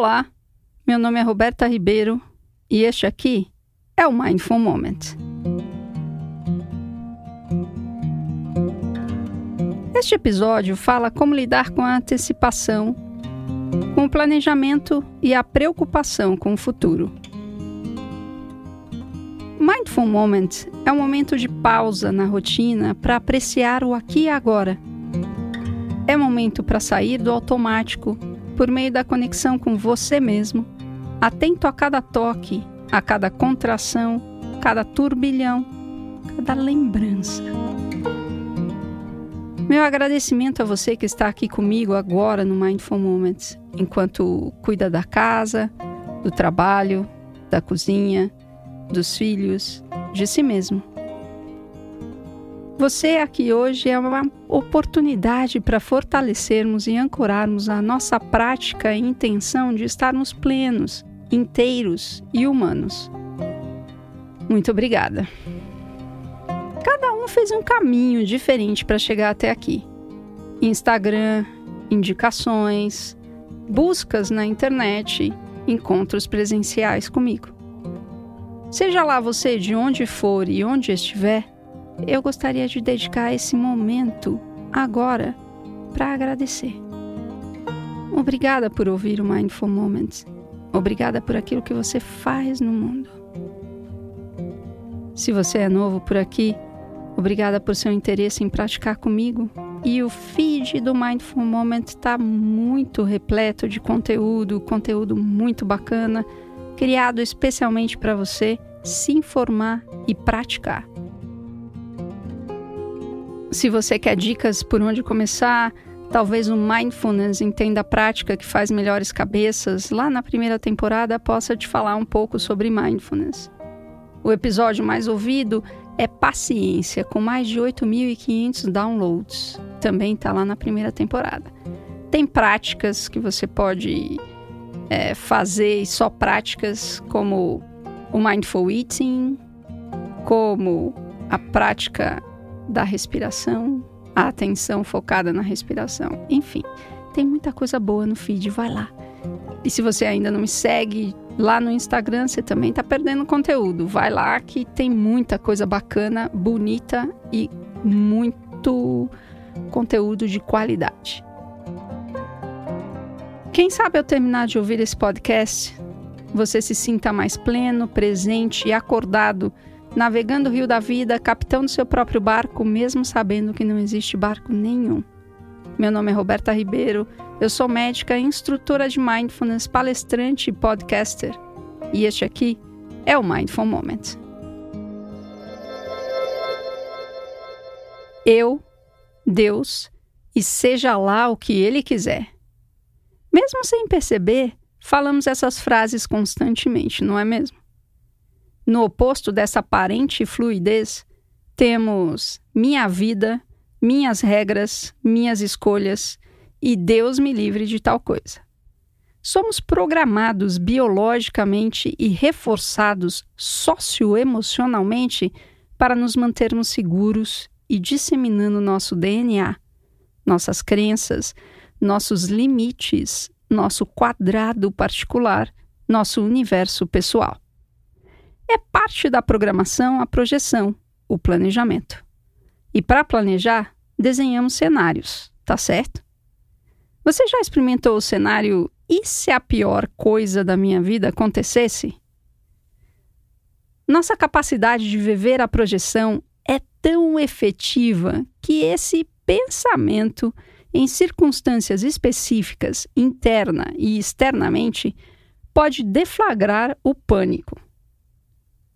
Olá, meu nome é Roberta Ribeiro e este aqui é o Mindful Moment. Este episódio fala como lidar com a antecipação, com o planejamento e a preocupação com o futuro. Mindful Moment é um momento de pausa na rotina para apreciar o aqui e agora. É momento para sair do automático por meio da conexão com você mesmo, atento a cada toque, a cada contração, cada turbilhão, cada lembrança. Meu agradecimento a você que está aqui comigo agora no Mindful Moments, enquanto cuida da casa, do trabalho, da cozinha, dos filhos, de si mesmo. Você aqui hoje é uma oportunidade para fortalecermos e ancorarmos a nossa prática e intenção de estarmos plenos, inteiros e humanos. Muito obrigada. Cada um fez um caminho diferente para chegar até aqui. Instagram, indicações, buscas na internet, encontros presenciais comigo. Seja lá você de onde for e onde estiver, eu gostaria de dedicar esse momento agora para agradecer. Obrigada por ouvir o Mindful Moments. Obrigada por aquilo que você faz no mundo. Se você é novo por aqui, obrigada por seu interesse em praticar comigo. E o feed do Mindful Moment está muito repleto de conteúdo, conteúdo muito bacana criado especialmente para você se informar e praticar. Se você quer dicas por onde começar, talvez o Mindfulness Entenda a Prática que faz melhores cabeças, lá na primeira temporada possa te falar um pouco sobre Mindfulness. O episódio mais ouvido é Paciência, com mais de 8.500 downloads. Também está lá na primeira temporada. Tem práticas que você pode é, fazer só práticas como o mindful eating, como a prática da respiração, a atenção focada na respiração. Enfim, tem muita coisa boa no feed, vai lá. E se você ainda não me segue lá no Instagram, você também está perdendo conteúdo. Vai lá que tem muita coisa bacana, bonita e muito conteúdo de qualidade. Quem sabe ao terminar de ouvir esse podcast, você se sinta mais pleno, presente e acordado, navegando o rio da vida, capitão do seu próprio barco, mesmo sabendo que não existe barco nenhum. Meu nome é Roberta Ribeiro, eu sou médica, instrutora de mindfulness, palestrante e podcaster. E este aqui é o Mindful Moment. Eu, Deus, e seja lá o que Ele quiser. Mesmo sem perceber, falamos essas frases constantemente, não é mesmo? No oposto dessa aparente fluidez, temos minha vida, minhas regras, minhas escolhas e Deus me livre de tal coisa. Somos programados biologicamente e reforçados socioemocionalmente para nos mantermos seguros e disseminando nosso DNA, nossas crenças, nossos limites, nosso quadrado particular, nosso universo pessoal. É parte da programação a projeção, o planejamento. E para planejar, desenhamos cenários, tá certo? Você já experimentou o cenário e se a pior coisa da minha vida acontecesse? Nossa capacidade de viver a projeção é tão efetiva que esse pensamento em circunstâncias específicas, interna e externamente, pode deflagrar o pânico.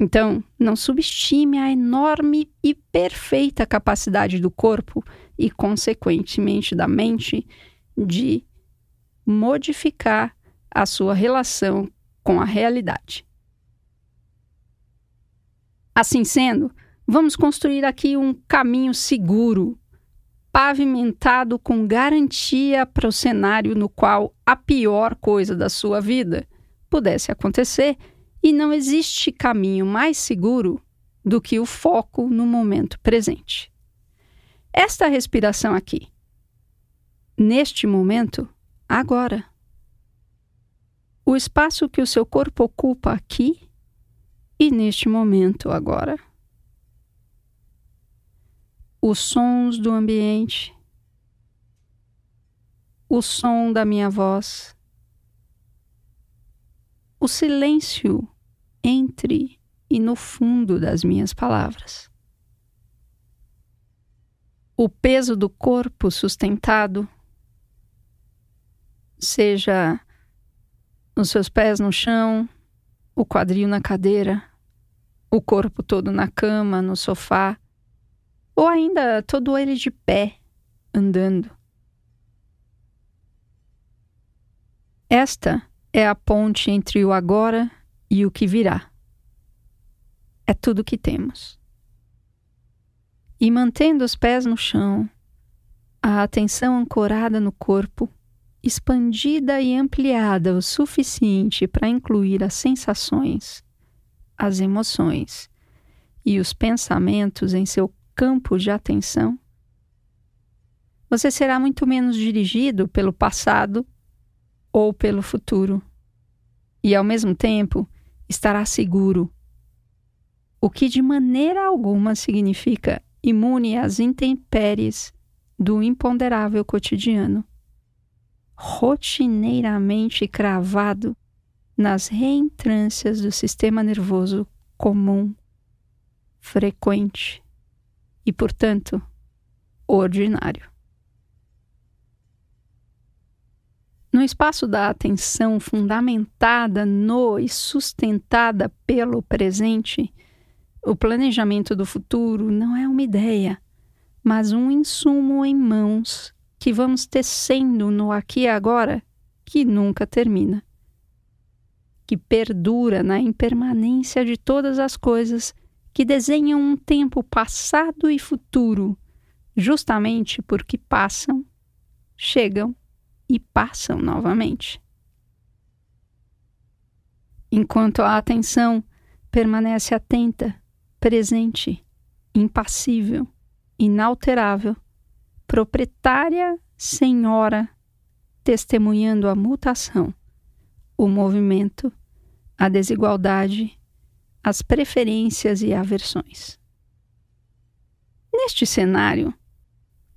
Então, não subestime a enorme e perfeita capacidade do corpo e, consequentemente, da mente de modificar a sua relação com a realidade. Assim sendo, vamos construir aqui um caminho seguro pavimentado com garantia para o cenário no qual a pior coisa da sua vida pudesse acontecer, e não existe caminho mais seguro do que o foco no momento presente. Esta respiração aqui, neste momento, agora. o espaço que o seu corpo ocupa aqui e neste momento agora. Os sons do ambiente, o som da minha voz, o silêncio entre e no fundo das minhas palavras. O peso do corpo sustentado, seja os seus pés no chão, o quadril na cadeira, o corpo todo na cama, no sofá, ou ainda todo ele de pé, andando. Esta é a ponte entre o agora e o que virá. É tudo que temos. E mantendo os pés no chão, a atenção ancorada no corpo, expandida e ampliada o suficiente para incluir as sensações, as emoções e os pensamentos em seu campo de atenção, você será muito menos dirigido pelo passado ou pelo futuro. E ao mesmo tempo estará seguro, o que de maneira alguma significa imune às intempéries do imponderável cotidiano rotineiramente cravado nas reentrâncias do sistema nervoso comum, frequente e, portanto, ordinário. No espaço da atenção fundamentada no e sustentada pelo presente, o planejamento do futuro não é uma ideia, mas um insumo em mãos que vamos tecendo no aqui e agora que nunca termina, que perdura na impermanência de todas as coisas que desenham um tempo passado e futuro, justamente porque passam, chegam e passam novamente. Enquanto a atenção permanece atenta, presente, impassível, inalterável, proprietária senhora, testemunhando a mutação, o movimento, a desigualdade, as preferências e aversões. Neste cenário,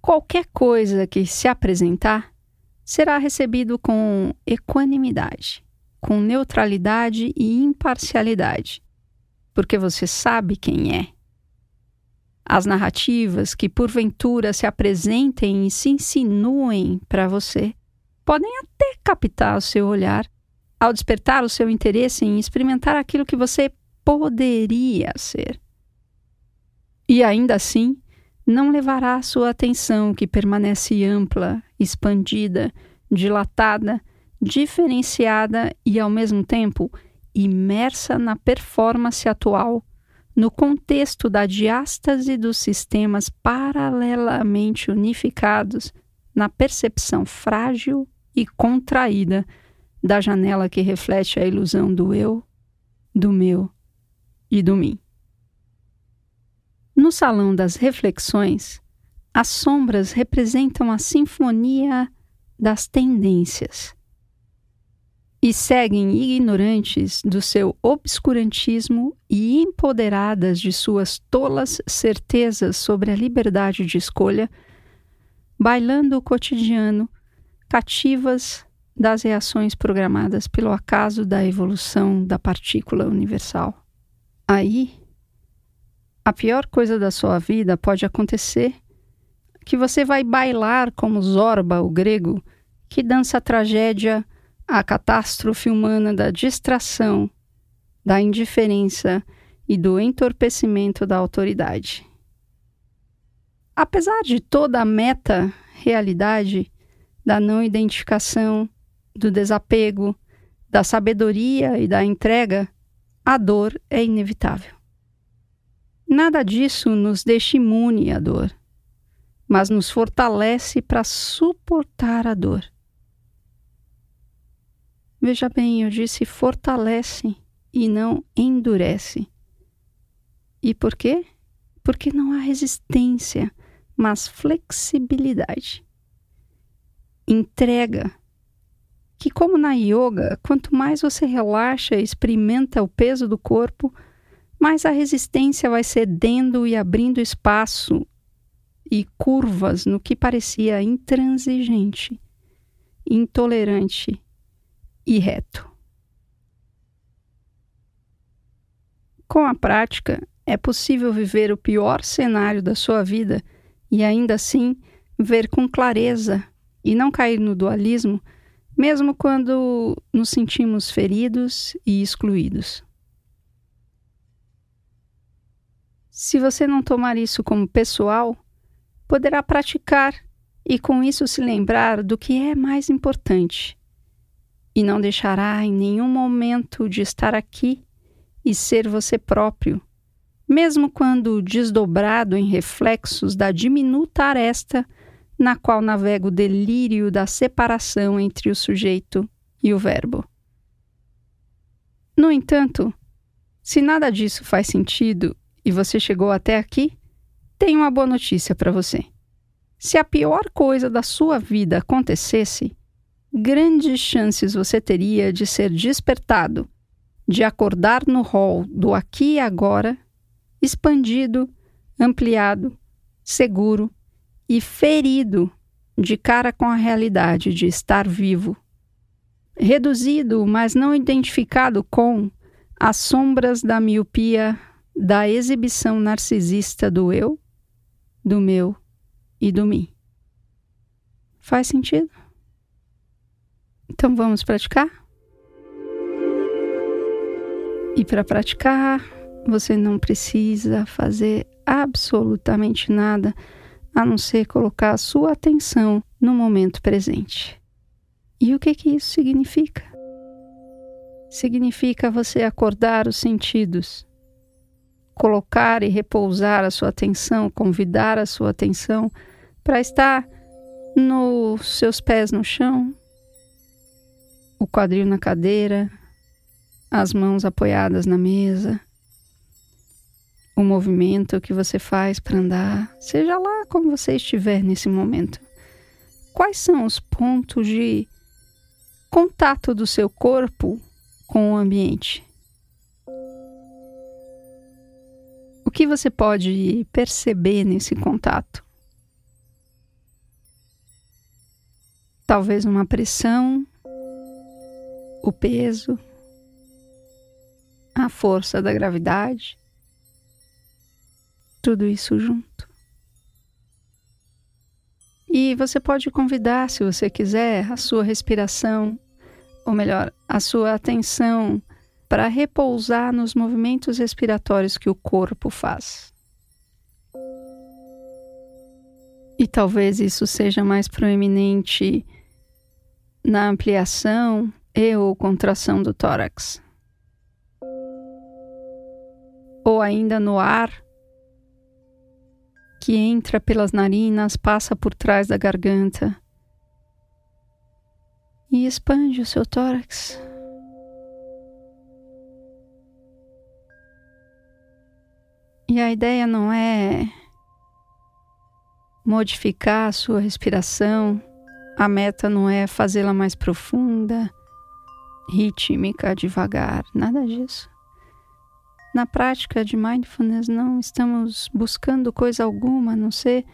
qualquer coisa que se apresentar será recebido com equanimidade, com neutralidade e imparcialidade, porque você sabe quem é as narrativas que porventura se apresentem e se insinuem para você podem até captar o seu olhar ao despertar o seu interesse em experimentar aquilo que você poderia ser. E ainda assim, não levará sua atenção, que permanece ampla, expandida, dilatada, diferenciada e, ao mesmo tempo, imersa na performance atual no contexto da diástase dos sistemas paralelamente unificados na percepção frágil e contraída da janela que reflete a ilusão do eu, do meu e do mim. No salão das reflexões, as sombras representam a sinfonia das tendências e seguem ignorantes do seu obscurantismo e empoderadas de suas tolas certezas sobre a liberdade de escolha, bailando o cotidiano, cativas das reações programadas pelo acaso da evolução da partícula universal. Aí, a pior coisa da sua vida pode acontecer que você vai bailar como Zorba, o grego, que dança a tragédia a catástrofe humana da distração, da indiferença e do entorpecimento da autoridade. Apesar de toda a meta-realidade da não identificação, do desapego, da sabedoria e da entrega, a dor é inevitável. Nada disso nos deixa imune à dor, mas nos fortalece para suportar a dor. Veja bem, eu disse fortalece e não endurece. E por quê? Porque não há resistência, mas flexibilidade. Entrega que, como na yoga, quanto mais você relaxa e experimenta o peso do corpo, mais a resistência vai cedendo e abrindo espaço e curvas no que parecia intransigente, intolerante e reto. Com a prática, é possível viver o pior cenário da sua vida e ainda assim ver com clareza e não cair no dualismo, mesmo quando nos sentimos feridos e excluídos. Se você não tomar isso como pessoal, poderá praticar e com isso se lembrar do que é mais importante. E não deixará em nenhum momento de estar aqui e ser você próprio, mesmo quando desdobrado em reflexos da diminuta aresta na qual navega o delírio da separação entre o sujeito e o verbo. No entanto, se nada disso faz sentido e você chegou até aqui, tenho uma boa notícia para você. Se a pior coisa da sua vida acontecesse, grandes chances você teria de ser despertado de acordar no rol do aqui e agora, expandido, ampliado, seguro e ferido de cara com a realidade de estar vivo. Reduzido, mas não identificado com as sombras da miopia da exibição narcisista do eu, do meu e do mim. Faz sentido? Então vamos praticar? E para praticar, você não precisa fazer absolutamente nada a não ser colocar a sua atenção no momento presente. E o que que isso significa? Significa você acordar os sentidos, colocar e repousar a sua atenção, convidar a sua atenção para estar nos seus pés no chão, o quadril na cadeira, as mãos apoiadas na mesa, o movimento que você faz para andar, seja lá como você estiver nesse momento. Quais são os pontos de contato do seu corpo com o ambiente? Que você pode perceber nesse contato? Talvez uma pressão, o peso, a força da gravidade, tudo isso junto. E você pode convidar, se você quiser, a sua respiração, ou melhor, a sua atenção para repousar nos movimentos respiratórios que o corpo faz. E talvez isso seja mais proeminente na ampliação e ou contração do tórax. ou ainda no ar que entra pelas narinas, passa por trás da garganta e expande o seu tórax. E a ideia não é modificar a sua respiração, a meta não é fazê-la mais profunda, rítmica, devagar, nada disso. Na prática de mindfulness, não estamos buscando coisa alguma a não ser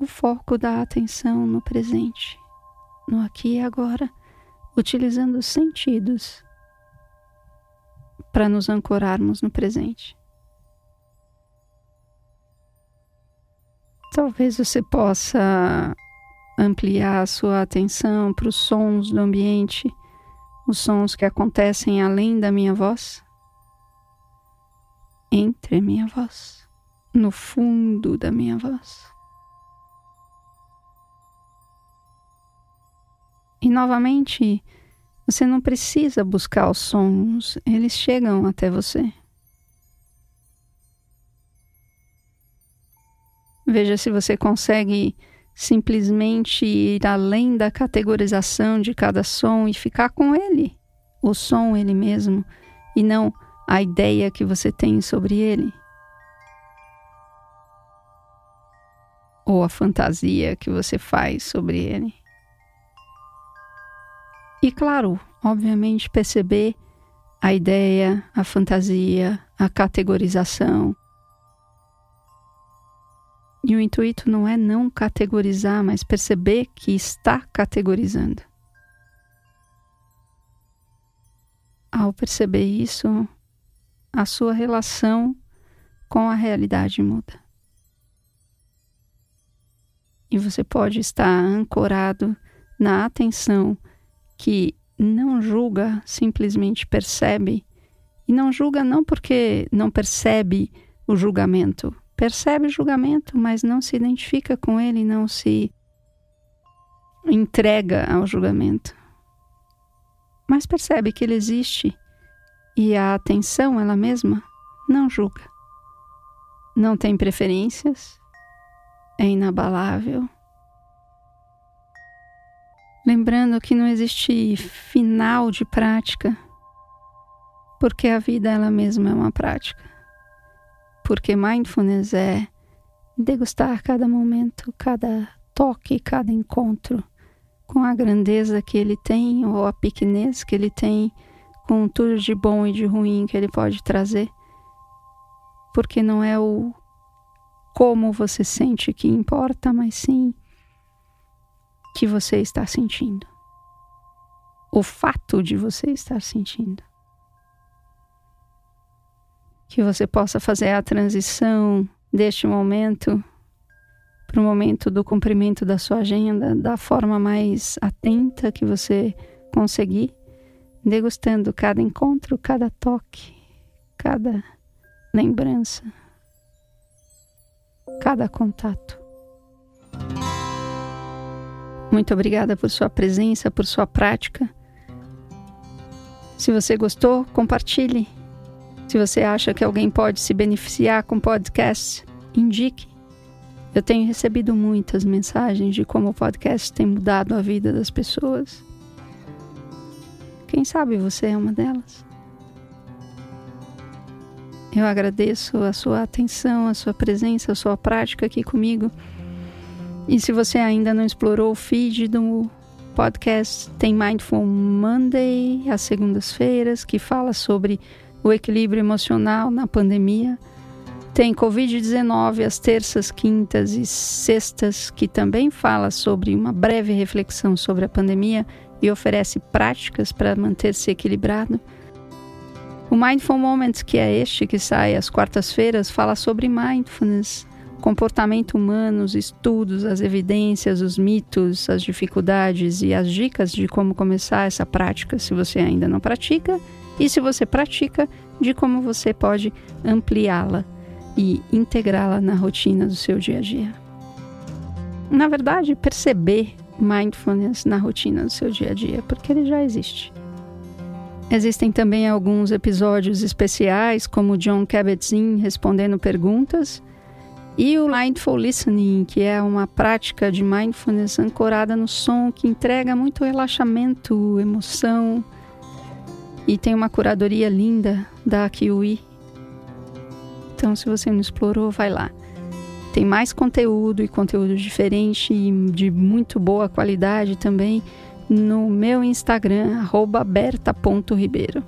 o foco da atenção no presente, no aqui e agora, utilizando os sentidos para nos ancorarmos no presente. Talvez você possa ampliar a sua atenção para os sons do ambiente, os sons que acontecem além da minha voz entre a minha voz, no fundo da minha voz. E novamente, você não precisa buscar os sons, eles chegam até você. Veja se você consegue simplesmente ir além da categorização de cada som e ficar com ele, o som ele mesmo, e não a ideia que você tem sobre ele? Ou a fantasia que você faz sobre ele? E claro, obviamente, perceber a ideia, a fantasia, a categorização. E o intuito não é não categorizar, mas perceber que está categorizando. Ao perceber isso, a sua relação com a realidade muda. E você pode estar ancorado na atenção que não julga, simplesmente percebe. E não julga não porque não percebe o julgamento. Percebe o julgamento, mas não se identifica com ele, não se entrega ao julgamento. Mas percebe que ele existe e a atenção, ela mesma, não julga. Não tem preferências, é inabalável Lembrando que não existe final de prática, porque a vida ela mesma é uma prática. Porque mindfulness é degustar cada momento, cada toque, cada encontro com a grandeza que ele tem ou a pequenez que ele tem, com tudo de bom e de ruim que ele pode trazer. Porque não é o como você sente que importa, mas sim que você está sentindo. O fato de você estar sentindo. Que você possa fazer a transição deste momento para o momento do cumprimento da sua agenda da forma mais atenta que você conseguir, degustando cada encontro, cada toque, cada lembrança, cada contato. Muito obrigada por sua presença, por sua prática. Se você gostou, compartilhe. Se você acha que alguém pode se beneficiar com podcast, indique. Eu tenho recebido muitas mensagens de como o podcast tem mudado a vida das pessoas. Quem sabe você é uma delas? Eu agradeço a sua atenção, a sua presença, a sua prática aqui comigo. E se você ainda não explorou o feed do podcast, tem Mindful Monday, às segundas-feiras, que fala sobre o equilíbrio emocional na pandemia. Tem Covid-19 às terças, quintas e sextas, que também fala sobre uma breve reflexão sobre a pandemia e oferece práticas para manter-se equilibrado. O Mindful Moments, que é este que sai às quartas-feiras, fala sobre mindfulness comportamento humano, os estudos, as evidências, os mitos, as dificuldades e as dicas de como começar essa prática se você ainda não pratica e se você pratica, de como você pode ampliá-la e integrá-la na rotina do seu dia a dia. Na verdade, perceber mindfulness na rotina do seu dia a dia, porque ele já existe. Existem também alguns episódios especiais, como John Kabat-Zinn respondendo perguntas, e o Mindful Listening, que é uma prática de mindfulness ancorada no som, que entrega muito relaxamento, emoção. E tem uma curadoria linda da Kiwi. Então, se você não explorou, vai lá. Tem mais conteúdo e conteúdo diferente e de muito boa qualidade também no meu Instagram, berta.ribeiro.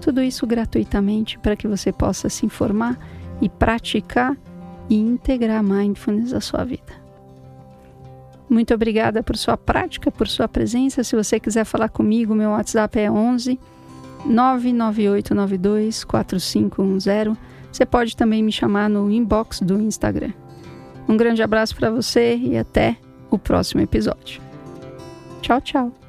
Tudo isso gratuitamente para que você possa se informar e praticar e integrar mindfulness à sua vida. Muito obrigada por sua prática, por sua presença. Se você quiser falar comigo, meu WhatsApp é 11 99892 4510. Você pode também me chamar no inbox do Instagram. Um grande abraço para você e até o próximo episódio. Tchau, tchau.